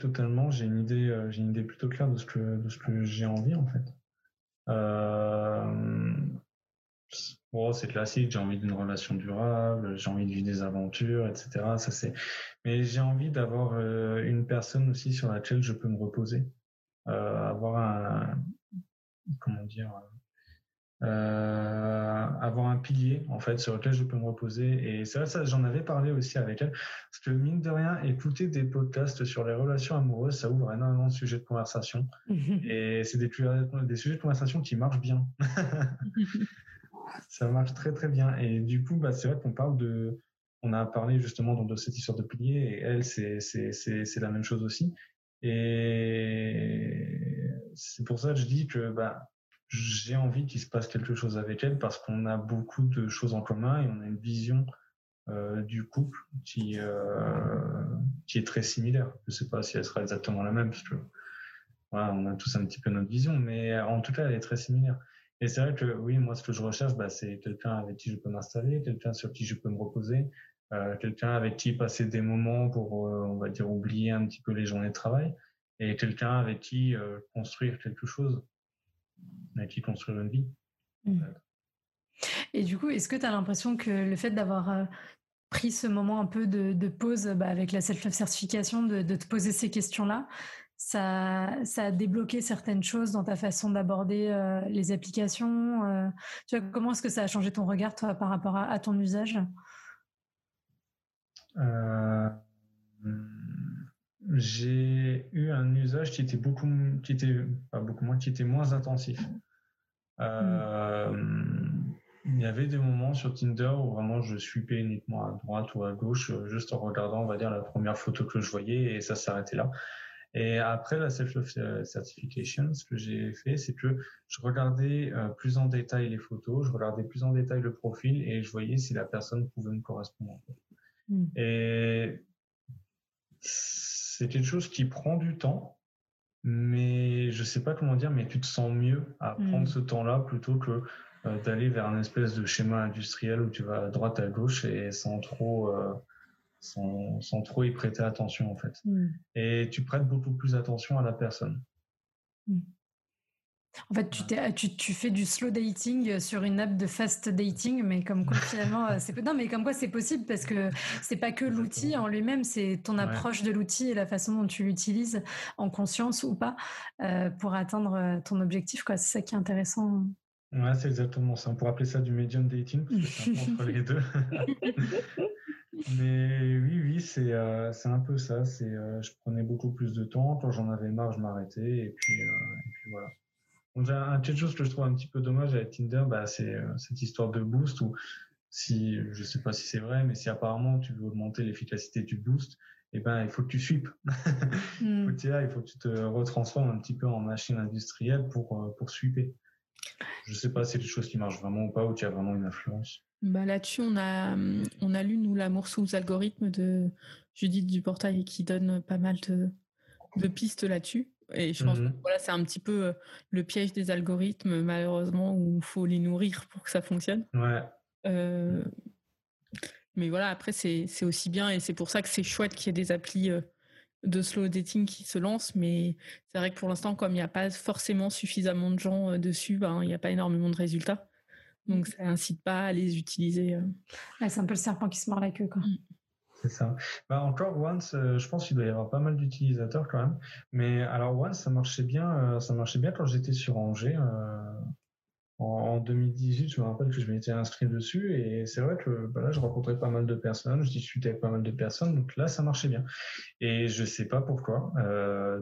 C: totalement. J'ai une idée, euh, j'ai une idée plutôt claire de ce que, de ce que j'ai envie en fait. Euh, bon, c'est classique. J'ai envie d'une relation durable. J'ai envie de vivre des aventures, etc. Ça c'est. Mais j'ai envie d'avoir euh, une personne aussi sur laquelle je peux me reposer, avoir un, comment dire, euh, avoir un pilier en fait sur lequel je peux me reposer. Et ça, ça j'en avais parlé aussi avec elle parce que mine de rien écouter des podcasts sur les relations amoureuses ça ouvre énormément de sujets de conversation. Et c'est des, des sujets de conversation qui marchent bien. Ça marche très très bien. Et du coup bah c'est vrai qu'on parle de on a parlé justement de cette histoire de pilier et elle c'est c'est c'est la même chose aussi. Et c'est pour ça que je dis que bah j'ai envie qu'il se passe quelque chose avec elle parce qu'on a beaucoup de choses en commun et on a une vision euh, du couple qui euh, qui est très similaire. Je sais pas si elle sera exactement la même parce que voilà, on a tous un petit peu notre vision, mais en tout cas, elle est très similaire. Et c'est vrai que oui, moi, ce que je recherche, bah, c'est quelqu'un avec qui je peux m'installer, quelqu'un sur qui je peux me reposer, euh, quelqu'un avec qui passer des moments pour, euh, on va dire, oublier un petit peu les journées de travail, et quelqu'un avec qui euh, construire quelque chose qui construire une vie. Mmh.
A: Et du coup, est-ce que tu as l'impression que le fait d'avoir euh, pris ce moment un peu de, pause bah, avec la self-love certification, de, te poser ces questions-là, ça, ça a débloqué certaines choses dans ta façon d'aborder euh, les applications euh, tu vois, Comment est-ce que ça a changé ton regard, toi, par rapport à, ton usage?
C: J'ai eu un usage qui était beaucoup, qui était pas beaucoup moins, qui était moins intensif. Euh, il y avait des moments sur Tinder où vraiment je suivais uniquement à droite ou à gauche, juste en regardant, on va dire, la première photo que je voyais et ça s'arrêtait là. Et après la self-love certification, ce que j'ai fait, c'est que je regardais euh, plus en détail les photos, je regardais plus en détail le profil et je voyais si la personne pouvait me correspondre. Mm. Et c'est quelque chose qui prend du temps, mais je sais pas comment dire, mais tu te sens mieux à prendre ce temps-là plutôt que euh, d'aller vers un espèce de schéma industriel où tu vas à droite à gauche et sans trop euh, sans, sans, trop y prêter attention en fait. Mm. Et tu prêtes beaucoup plus attention à la personne. Mm.
A: En fait, tu, tu, fais du slow dating sur une app de fast dating, mais comme quoi finalement, euh, c'est non, mais comme quoi c'est possible parce que c'est pas que l'outil en lui-même, c'est ton approche de l'outil et la façon dont tu l'utilises en conscience ou pas euh, pour atteindre euh, ton objectif. Quoi, c'est ça qui est intéressant.
C: Ouais, c'est exactement ça. On pourrait appeler ça du medium dating parce que c'est entre les deux. mais oui, oui, c'est c'est un peu ça. C'est je prenais beaucoup plus de temps. Quand j'en avais marre, je m'arrêtais et puis et puis voilà. Donc, un, quelque chose que je trouve un petit peu dommage avec Tinder, bah, c'est euh, cette histoire de boost où si, je sais pas si c'est vrai, mais si apparemment tu veux augmenter l'efficacité du boost, eh ben, il faut que tu sweeps. Mm. il faut que tu te retransformes un petit peu en machine industrielle pour, euh, pour sweeper. Je sais pas si c'est quelque chose qui marche vraiment ou pas, ou qui a vraiment une influence.
B: Bah là-dessus, on a, on a lu, nous, l'amour sous algorithme de Judith Duportail qui donne pas mal de, de pistes là-dessus. Et je pense que mmh voilà, c'est un petit peu le piège des algorithmes, malheureusement, où il faut les nourrir pour que ça fonctionne.
C: Ouais.
B: mais voilà, après, c'est aussi bien et c'est pour ça que c'est chouette qu'il y ait des applis de slow dating qui se lancent. Mais c'est vrai que pour l'instant, comme il n'y a pas forcément suffisamment de gens dessus, ben, il n'y a pas énormément de résultats. Donc, ça incite pas à les utiliser.
A: c'est un peu le serpent qui se mord la queue. Quoi. Mmh.
C: C'est ça. Bah, encore Once, euh, je pense qu'il doit y avoir pas mal d'utilisateurs quand même. Mais alors Once, ça marchait bien, euh, ça marchait bien quand j'étais sur Angers. Euh, en, 2018, je me rappelle que je m'étais inscrit dessus et c'est vrai que bah, là, je rencontrais pas mal de personnes, je discutais avec pas mal de personnes, donc là, ça marchait bien. Et je sais pas pourquoi.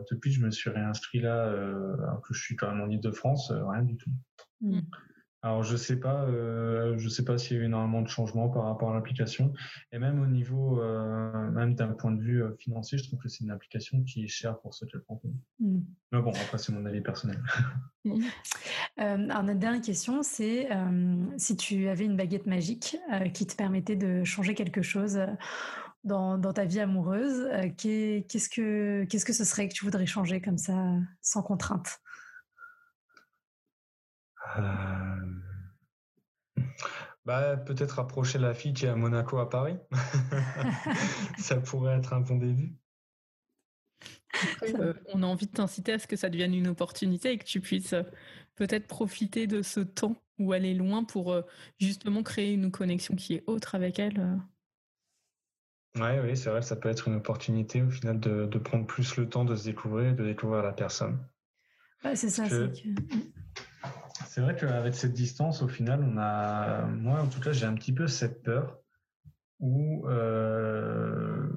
C: depuis, je me suis réinscrit là, alors que je suis quand même en Ile-de-France, rien du tout. Mmh. Alors je sais pas, euh, je sais pas s'il y a eu énormément de changements par rapport à l'application. Et même au niveau, euh, même d'un point de vue euh, financier, je trouve que c'est une application qui est chère pour ce qu'elle propose. Mm. Mais bon, après c'est mon avis personnel.
A: Mm. alors notre dernière question, c'est si tu avais une baguette magique qui te permettait de changer quelque chose. Dans, dans ta vie amoureuse, qu'est-ce que qu'est-ce que ce serait que tu voudrais changer comme ça, sans contrainte?
C: Euh, bah, peut-être approcher la fille qui est à Monaco à Paris. ça pourrait être un bon début.
B: Euh, on a envie de t'inciter à ce que ça devienne une opportunité et que tu puisses euh, peut-être profiter de ce temps où elle est loin pour justement créer une connexion qui est autre avec elle.
C: Ouais, oui, c'est vrai, ça peut être une opportunité au final de, prendre plus le temps de se découvrir, de découvrir la personne.
A: c'est ça. Que...
C: C'est vrai qu'avec cette distance, au final, on a, moi en tout cas, j'ai un petit peu cette peur où euh,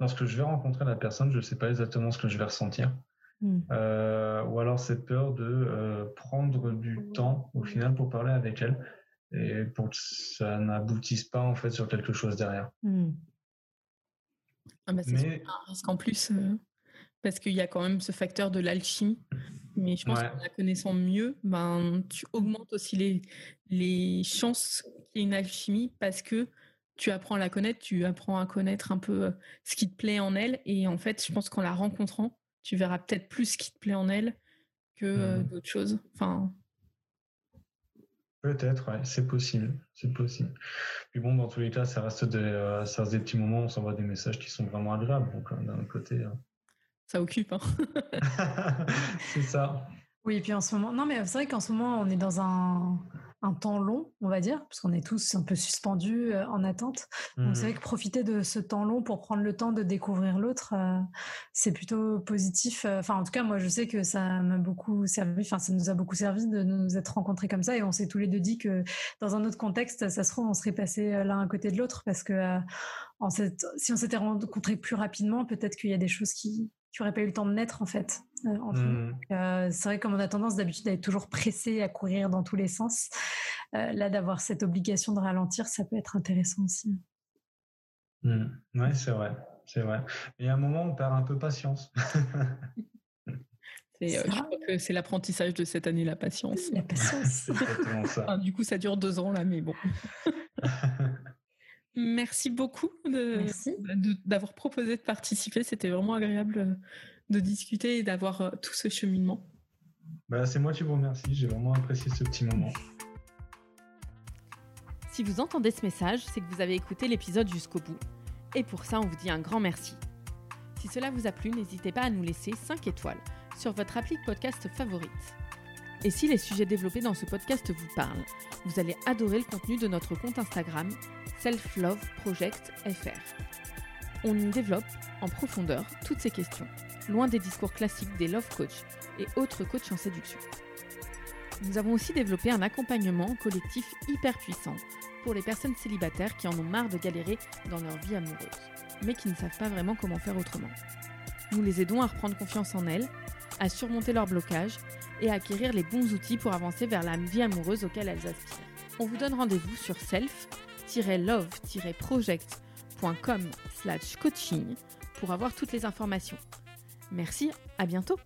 C: lorsque je vais rencontrer la personne, je ne sais pas exactement ce que je vais ressentir. Hmm. Euh, ou alors cette peur de euh, prendre du temps au final pour parler avec elle et pour que ça n'aboutisse pas en fait sur quelque chose derrière. Hmm.
B: Ah bah, c'est un risque en plus parce qu'il y a quand même ce facteur de l'alchimie mais je pense qu'en la connaissant mieux, ben, tu augmentes aussi les, les chances qu'il y ait une alchimie parce que tu apprends à la connaître, tu apprends à connaître un peu euh, ce qui te plaît en elle. Et en fait, je pense qu'en la rencontrant, tu verras peut-être plus ce qui te plaît en elle que euh, mmh. d'autres choses. Enfin.
C: Peut-être, ouais, c'est possible, c'est possible. Puis bon, dans tous les cas, ça reste des, euh, ça reste des petits moments, on s'envoie des messages qui sont vraiment agréables. Donc d'un côté,
B: ça occupe. Hein.
C: c'est ça.
A: Oui, et puis en ce moment, non, mais c'est vrai qu'en ce moment, on est dans un, un temps long, on va dire, parce qu'on est tous un peu suspendus euh, en attente. Donc c'est mmh. vrai que profiter de ce temps long pour prendre le temps de découvrir l'autre, euh, c'est plutôt positif. Euh, enfin, en tout cas, moi, je sais que ça m'a beaucoup servi. Enfin, ça nous a beaucoup servi de nous être rencontrés comme ça, et on s'est tous les deux dit que dans un autre contexte, ça se trouve, on serait passé l'un à côté de l'autre, parce que en cette, si on s'était rencontrés plus rapidement, peut-être qu'il y a des choses qui tu n'aurais pas eu le temps de naître en fait. Euh, mmh. euh, c'est vrai comme on a tendance d'habitude à être toujours pressé à courir dans tous les sens. Euh, là, d'avoir cette obligation de ralentir, ça peut être intéressant aussi.
C: Mmh. Oui, c'est vrai, c'est vrai. Mais à un moment, on perd un peu patience.
B: je crois que c'est l'apprentissage de cette année, la patience.
A: La patience.
B: du coup, ça dure deux ans là, mais bon. Merci beaucoup d'avoir proposé de participer. C'était vraiment agréable euh, de discuter et d'avoir euh, tout ce cheminement.
C: Bah, c'est moi qui vous remercie. J'ai vraiment apprécié ce petit moment.
B: Si vous entendez ce message, c'est que vous avez écouté l'épisode jusqu'au bout. Et pour ça, on vous dit un grand merci. Si cela vous a plu, n'hésitez pas à nous laisser 5 étoiles sur votre appli podcast favorite. Et si les sujets développés dans ce podcast vous parlent, vous allez adorer le contenu de notre compte Instagram Self Love Project FR. On y développe en profondeur toutes ces questions, loin des discours classiques des love coach et autres coachs en séduction. Nous avons aussi développé un accompagnement collectif hyper puissant pour les personnes célibataires qui en ont marre de galérer dans leur vie amoureuse, mais qui ne savent pas vraiment comment faire autrement. Nous les aidons à reprendre confiance en elles, à surmonter leurs blocages et à acquérir les bons outils pour avancer vers la vie amoureuse auquel elles aspirent. On vous donne rendez-vous sur self love-project.com slash coaching pour avoir toutes les informations. Merci, à bientôt